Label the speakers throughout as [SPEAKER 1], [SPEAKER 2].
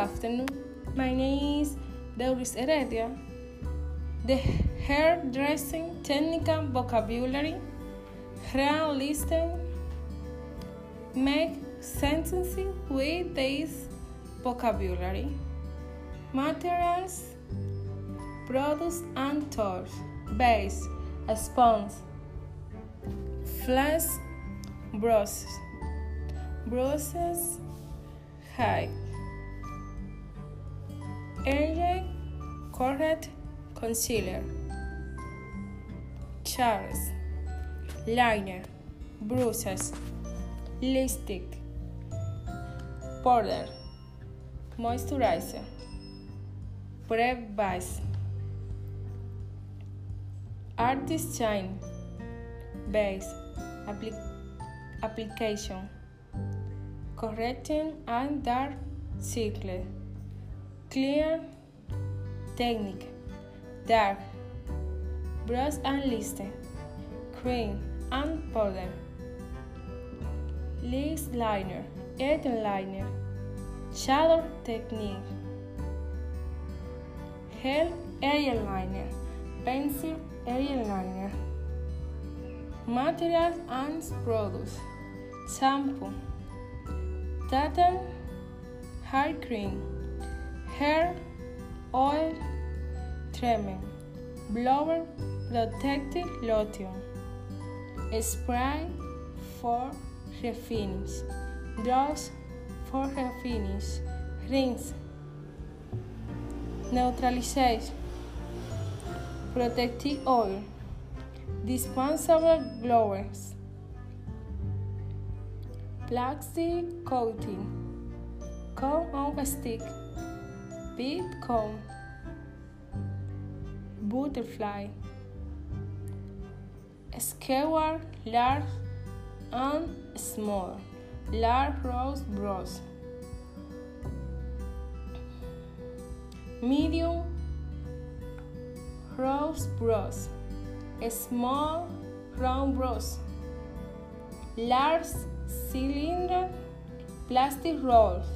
[SPEAKER 1] afternoon. My name is Deuris Heredia. The hairdressing technical vocabulary, hair listing, make sentences with this vocabulary. Materials, products and tools, base, sponge, flash, brushes, brushes, height, area, correct, concealer, Charles, liner, brushes, lipstick, powder, moisturizer, prep base, artist shine, base, applic application, correcting and dark circle, clear, technique, dark, brush and listen, cream and powder, lace liner, edge liner, shadow technique, hair area liner, pencil area liner, materials and products, shampoo, tartan, hair cream, hair oil, trimming, blower protective lotion, spray for refinish, brush for refinish, rinse, neutralization, protective oil, dispensable blowers, plastic coating, cone on stick, bead cone, butterfly, skewer large and small, large rose brush, medium rose brush, small round brush, large cylinder plastic rolls,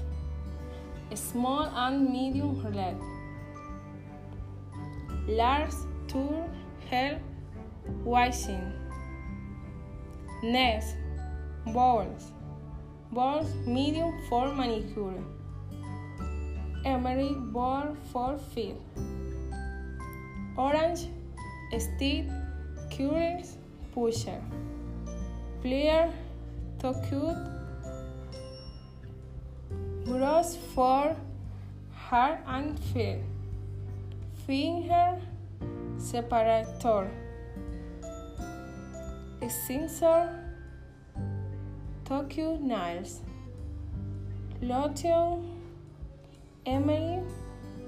[SPEAKER 1] small and medium lead, large tool hair washing, next balls, balls medium for manicure, emery ball for feet, orange stick curers pusher, clear to cute brush for hair and feet, finger separator, scissor, Tokyo nails, lotion, emery,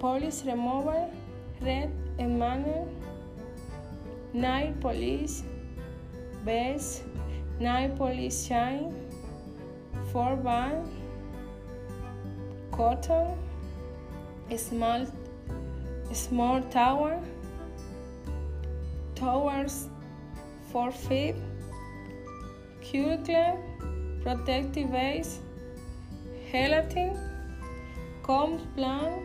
[SPEAKER 1] polish remover, red enamel, nail polish, base, nail polish shine, four band, cotton, small, small tower, towers, four feet, cuticle, protective base, gelatin, comb plan,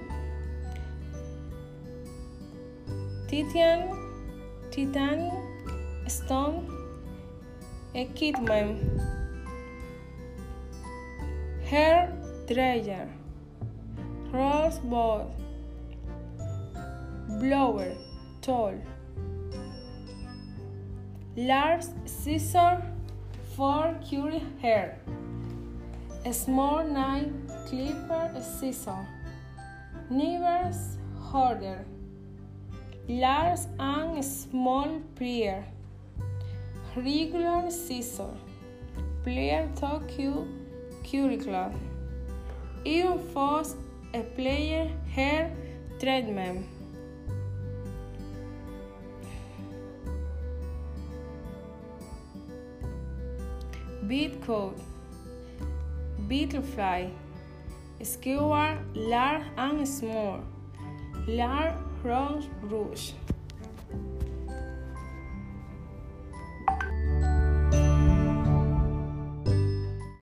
[SPEAKER 1] titanium, titanium, stone, equipment, hair dryer, rose ball, blower, tool, large scissor for curly hair, a small knife, clipper scissor, neighbor's holder, large and small plier, regular scissor, plier to cu curricular, even for a player hair treatment. bead coat, butterfly, skewer large and small, large rose brush.